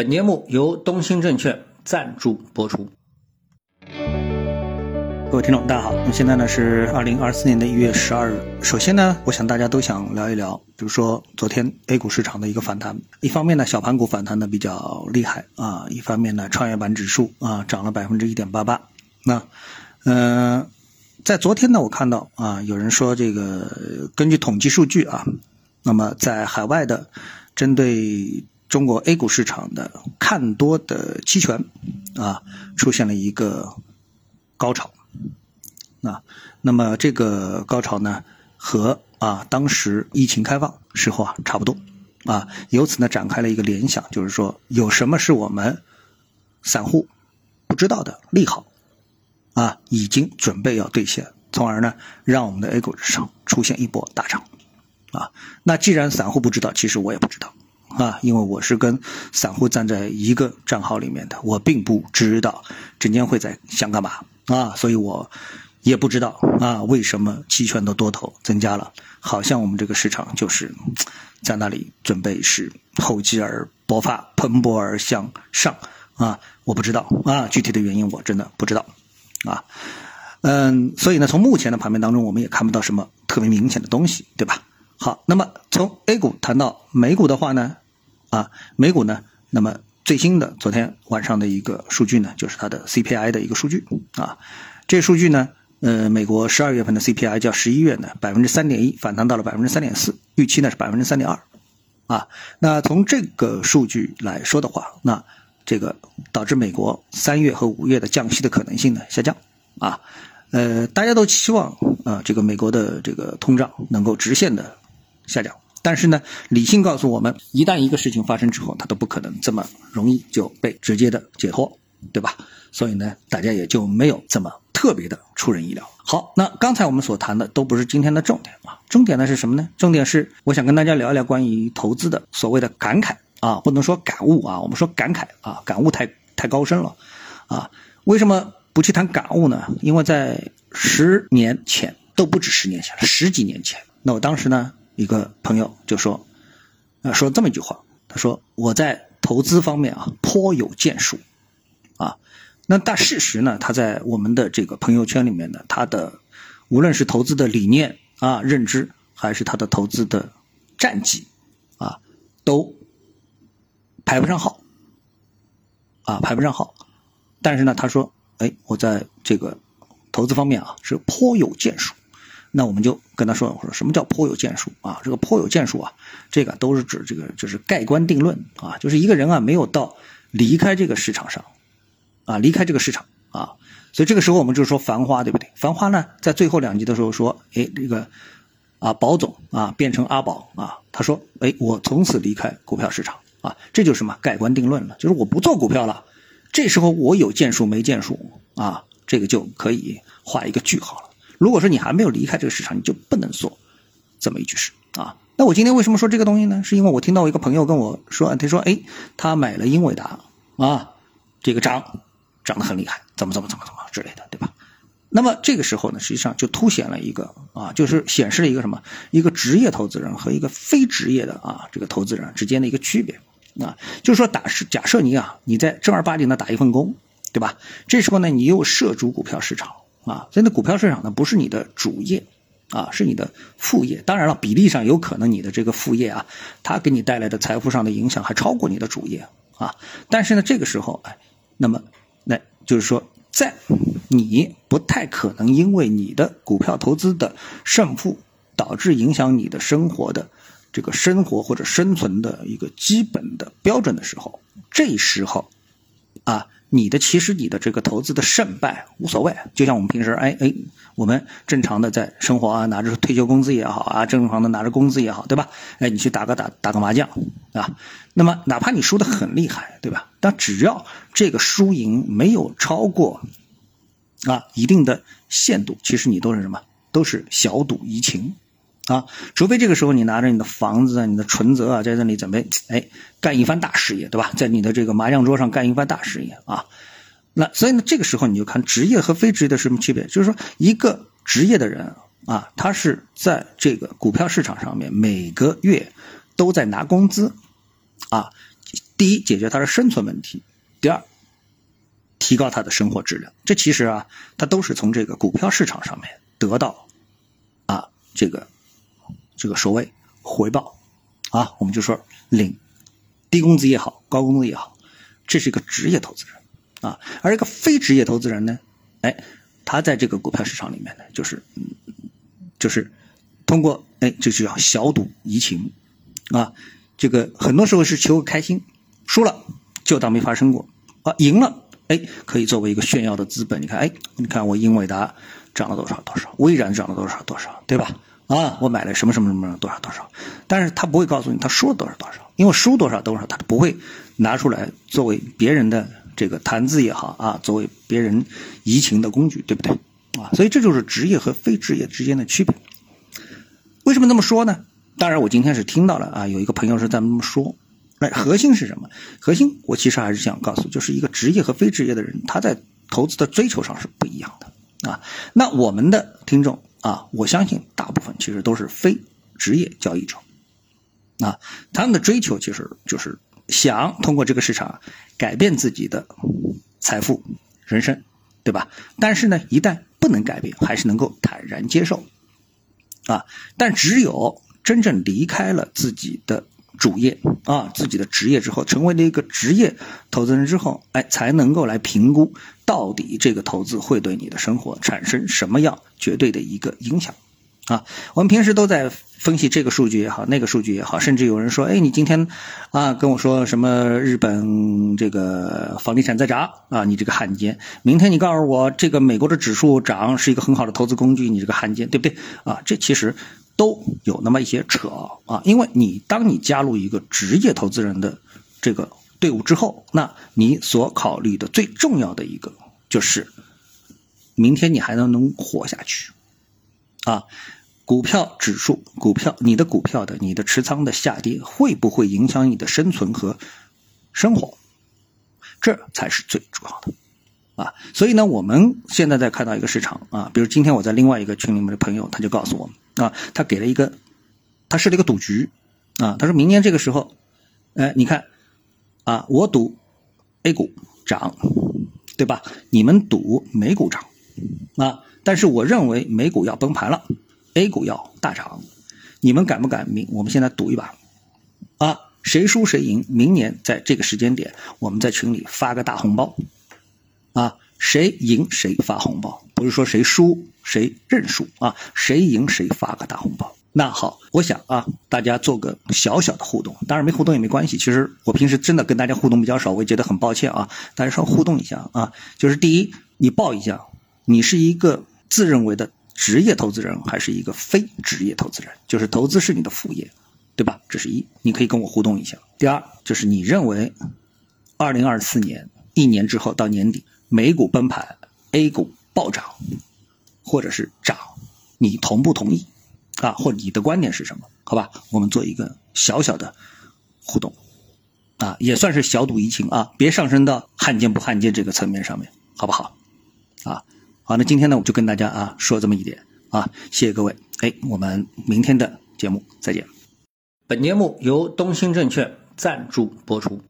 本节目由东兴证券赞助播出。各位听众，大家好。那么现在呢是二零二四年的一月十二日。首先呢，我想大家都想聊一聊，比如说昨天 A 股市场的一个反弹。一方面呢，小盘股反弹的比较厉害啊；一方面呢，创业板指数啊涨了百分之一点八八。那，嗯，在昨天呢，我看到啊，有人说这个根据统计数据啊，那么在海外的针对中国 A 股市场的看多的期权啊，出现了一个高潮。啊，那么这个高潮呢，和啊当时疫情开放时候啊差不多，啊，由此呢展开了一个联想，就是说有什么是我们散户不知道的利好，啊，已经准备要兑现，从而呢让我们的 A 股市场出现一波大涨，啊，那既然散户不知道，其实我也不知道，啊，因为我是跟散户站在一个账号里面的，我并不知道证监会在想干嘛，啊，所以我。也不知道啊，为什么期权的多头增加了？好像我们这个市场就是在那里准备是厚积而薄发，蓬勃而向上啊！我不知道啊，具体的原因我真的不知道啊。嗯，所以呢，从目前的盘面当中，我们也看不到什么特别明显的东西，对吧？好，那么从 A 股谈到美股的话呢，啊，美股呢，那么最新的昨天晚上的一个数据呢，就是它的 CPI 的一个数据啊，这数据呢。呃，美国十二月份的 CPI 较十一月呢百分之三点一反弹到了百分之三点四，预期呢是百分之三点二，啊，那从这个数据来说的话，那这个导致美国三月和五月的降息的可能性呢下降，啊，呃，大家都期望啊这个美国的这个通胀能够直线的下降，但是呢，理性告诉我们，一旦一个事情发生之后，它都不可能这么容易就被直接的解脱，对吧？所以呢，大家也就没有这么。特别的出人意料。好，那刚才我们所谈的都不是今天的重点啊，重点呢是什么呢？重点是我想跟大家聊一聊关于投资的所谓的感慨啊，不能说感悟啊，我们说感慨啊，感悟太太高深了啊。为什么不去谈感悟呢？因为在十年前都不止十年前了，十几年前，那我当时呢，一个朋友就说，啊，说这么一句话，他说我在投资方面啊颇有建树啊。那但事实呢？他在我们的这个朋友圈里面呢，他的无论是投资的理念啊、认知，还是他的投资的战绩啊，都排不上号啊，排不上号。但是呢，他说：“哎，我在这个投资方面啊，是颇有建树。”那我们就跟他说：“我说什么叫颇有建树啊？这个颇有建树啊，这个都是指这个就是盖棺定论啊，就是一个人啊没有到离开这个市场上。”啊，离开这个市场啊，所以这个时候我们就是说繁花，对不对？繁花呢，在最后两集的时候说，哎，这个啊，宝总啊变成阿宝啊，他说，哎，我从此离开股票市场啊，这就是什么盖棺定论了，就是我不做股票了。这时候我有建树没建树啊，这个就可以画一个句号了。如果说你还没有离开这个市场，你就不能做这么一句诗啊。那我今天为什么说这个东西呢？是因为我听到我一个朋友跟我说，他说，哎，他买了英伟达啊，这个涨。涨得很厉害，怎么怎么怎么怎么之类的，对吧？那么这个时候呢，实际上就凸显了一个啊，就是显示了一个什么？一个职业投资人和一个非职业的啊这个投资人之间的一个区别啊。就是说，打是假设你啊，你在正儿八经的打一份工，对吧？这时候呢，你又涉足股票市场啊，所以那，股票市场呢不是你的主业啊，是你的副业。当然了，比例上有可能你的这个副业啊，它给你带来的财富上的影响还超过你的主业啊。但是呢，这个时候哎，那么。那就是说，在你不太可能因为你的股票投资的胜负导致影响你的生活的这个生活或者生存的一个基本的标准的时候，这时候啊。你的其实你的这个投资的胜败无所谓，就像我们平时哎哎，我们正常的在生活啊，拿着退休工资也好啊，正常的拿着工资也好，对吧？哎，你去打个打打个麻将啊，那么哪怕你输的很厉害，对吧？但只要这个输赢没有超过啊一定的限度，其实你都是什么？都是小赌怡情。啊，除非这个时候你拿着你的房子啊、你的存折啊，在这里准备哎干一番大事业，对吧？在你的这个麻将桌上干一番大事业啊。那所以呢，这个时候你就看职业和非职业的什么区别？就是说，一个职业的人啊，他是在这个股票市场上面每个月都在拿工资啊。第一，解决他的生存问题；第二，提高他的生活质量。这其实啊，他都是从这个股票市场上面得到啊这个这个所谓回报啊，我们就说领低工资也好，高工资也好，这是一个职业投资人啊。而一个非职业投资人呢，哎，他在这个股票市场里面呢，就是就是通过哎，这就叫小赌怡情啊。这个很多时候是求个开心，输了就当没发生过啊，赢了哎可以作为一个炫耀的资本。你看哎，你看我英伟达涨了多少多少，微软涨了多少多少，对吧？啊，我买了什么什么什么多少多少，但是他不会告诉你他输了多少多少，因为输多少多少他不会拿出来作为别人的这个谈资也好啊，作为别人移情的工具，对不对？啊，所以这就是职业和非职业之间的区别。为什么这么说呢？当然，我今天是听到了啊，有一个朋友是在这么说。那核心是什么？核心我其实还是想告诉，就是一个职业和非职业的人，他在投资的追求上是不一样的啊。那我们的听众啊，我相信大部分其实都是非职业交易者啊，他们的追求其实就是想通过这个市场改变自己的财富、人生，对吧？但是呢，一旦不能改变，还是能够坦然接受啊。但只有真正离开了自己的主业啊，自己的职业之后，成为了一个职业投资人之后，哎，才能够来评估到底这个投资会对你的生活产生什么样绝对的一个影响啊。我们平时都在分析这个数据也好，那个数据也好，甚至有人说，哎，你今天啊跟我说什么日本这个房地产在涨啊，你这个汉奸；明天你告诉我这个美国的指数涨是一个很好的投资工具，你这个汉奸，对不对啊？这其实。都有那么一些扯啊，因为你当你加入一个职业投资人的这个队伍之后，那你所考虑的最重要的一个就是，明天你还能能活下去啊？股票指数、股票你的股票的你的持仓的下跌会不会影响你的生存和生活？这才是最主要的。啊，所以呢，我们现在在看到一个市场啊，比如今天我在另外一个群里面的朋友，他就告诉我们啊，他给了一个，他设了一个赌局啊，他说明年这个时候，哎，你看啊，我赌 A 股涨，对吧？你们赌美股涨啊，但是我认为美股要崩盘了，A 股要大涨，你们敢不敢明？我们现在赌一把啊，谁输谁赢？明年在这个时间点，我们在群里发个大红包。啊，谁赢谁发红包，不是说谁输谁认输啊，谁赢谁发个大红包。那好，我想啊，大家做个小小的互动，当然没互动也没关系。其实我平时真的跟大家互动比较少，我也觉得很抱歉啊。大家稍互动一下啊，就是第一，你报一下，你是一个自认为的职业投资人，还是一个非职业投资人？就是投资是你的副业，对吧？这是一，你可以跟我互动一下。第二，就是你认为，二零二四年一年之后到年底。美股崩盘，A 股暴涨，或者是涨，你同不同意？啊，或你的观点是什么？好吧，我们做一个小小的互动，啊，也算是小赌怡情啊，别上升到汉奸不汉奸这个层面上面，好不好？啊，好，那今天呢，我就跟大家啊说这么一点啊，谢谢各位，哎，我们明天的节目再见。本节目由东兴证券赞助播出。